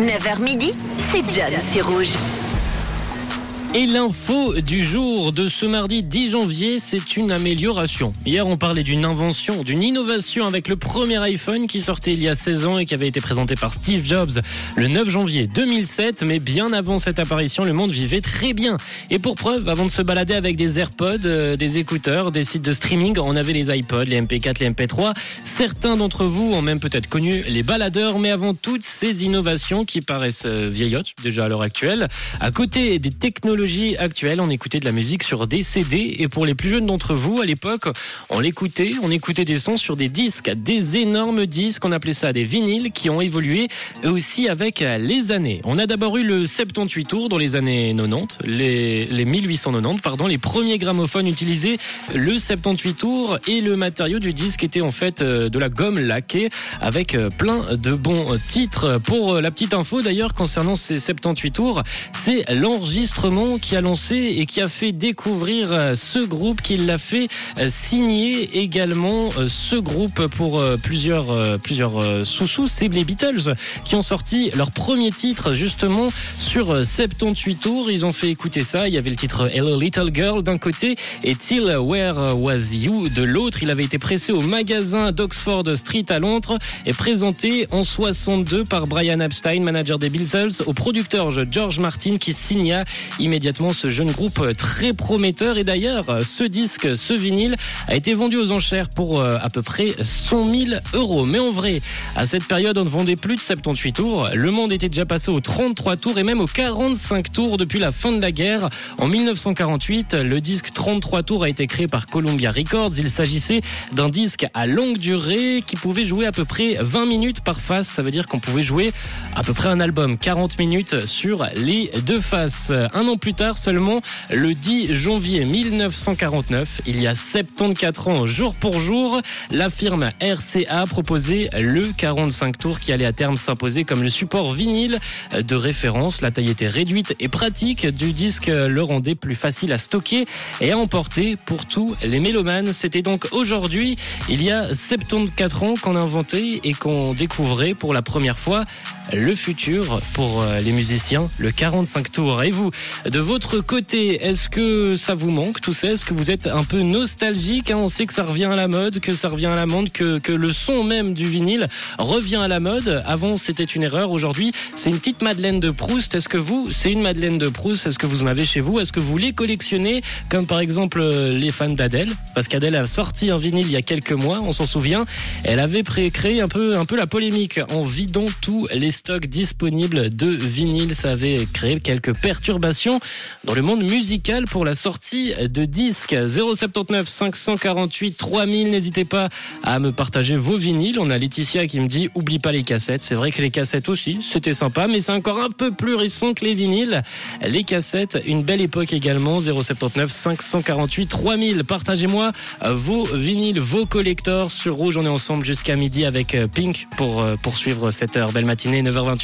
9h midi, c'est John sur Rouge. Et l'info du jour de ce mardi 10 janvier, c'est une amélioration. Hier, on parlait d'une invention, d'une innovation avec le premier iPhone qui sortait il y a 16 ans et qui avait été présenté par Steve Jobs le 9 janvier 2007. Mais bien avant cette apparition, le monde vivait très bien. Et pour preuve, avant de se balader avec des AirPods, euh, des écouteurs, des sites de streaming, on avait les iPods, les MP4, les MP3. Certains d'entre vous ont même peut-être connu les baladeurs, mais avant toutes ces innovations qui paraissent euh, vieillottes déjà à l'heure actuelle, à côté des technologies actuelle, on écoutait de la musique sur des CD et pour les plus jeunes d'entre vous, à l'époque, on l'écoutait, on écoutait des sons sur des disques, des énormes disques, on appelait ça des vinyles qui ont évolué aussi avec les années. On a d'abord eu le 78 tours dans les années 90, les, les 1890, pardon, les premiers gramophones utilisaient le 78 tours et le matériau du disque était en fait euh, de la gomme laquée avec euh, plein de bons titres. Pour euh, la petite info d'ailleurs concernant ces 78 tours, c'est l'enregistrement qui a lancé et qui a fait découvrir euh, ce groupe, qui l'a fait euh, signer également euh, ce groupe pour plusieurs plusieurs sous-sous, c'est les Beatles qui ont sorti leur premier titre justement sur 78 tours. Ils ont fait écouter ça. Il y avait le titre Hello Little Girl d'un côté et Till Where Was You de l'autre. Il avait été pressé au magasin d'Oxford Street à Londres et présenté en 62 par Brian Epstein, manager des Beatles, au producteur George Martin qui signa immédiatement immédiatement ce jeune groupe très prometteur. Et d'ailleurs, ce disque, ce vinyle, a été vendu aux enchères pour euh, à peu près 100 000 euros. Mais en vrai, à cette période, on ne vendait plus de 78 tours. Le monde était déjà passé aux 33 tours et même aux 45 tours depuis la fin de la guerre. En 1948, le disque 33 tours a été créé par Columbia Records. Il s'agissait d'un disque à longue durée qui pouvait jouer à peu près 20 minutes par face. Ça veut dire qu'on pouvait jouer à peu près un album, 40 minutes sur les deux faces. Un an plus tard seulement, le 10 janvier 1949, il y a 74 ans, jour pour jour, la firme RCA proposait le 45 tours qui allait à terme s'imposer comme le support vinyle de référence. La taille était réduite et pratique du disque le rendait plus facile à stocker et à emporter pour tous les mélomanes. C'était donc aujourd'hui, il y a 74 ans qu'on inventait et qu'on découvrait pour la première fois le futur pour les musiciens, le 45 tours. Et vous, de votre côté, est-ce que ça vous manque tout ça? Est-ce que vous êtes un peu nostalgique hein? On sait que ça revient à la mode, que ça revient à la mode, que, que le son même du vinyle revient à la mode. Avant, c'était une erreur. Aujourd'hui, c'est une petite Madeleine de Proust. Est-ce que vous, c'est une Madeleine de Proust? Est-ce que vous en avez chez vous? Est-ce que vous les collectionnez? Comme par exemple euh, les fans d'Adèle Parce qu'Adèle a sorti un vinyle il y a quelques mois, on s'en souvient. Elle avait créé un peu, un peu la polémique en vidant tous les stocks disponibles de vinyle. Ça avait créé quelques perturbations dans le monde musical pour la sortie de disques. 079 548 3000. N'hésitez pas à me partager vos vinyles. On a Laetitia qui me dit oublie pas les cassettes. C'est vrai que les cassettes aussi, c'était sympa, mais c'est encore un peu plus récent que les vinyles. Les cassettes, une belle époque également. 079 548 3000. Partagez-moi vos vinyles, vos collectors sur Rouge. On est ensemble jusqu'à midi avec Pink pour poursuivre cette heure. Belle matinée, 9h28.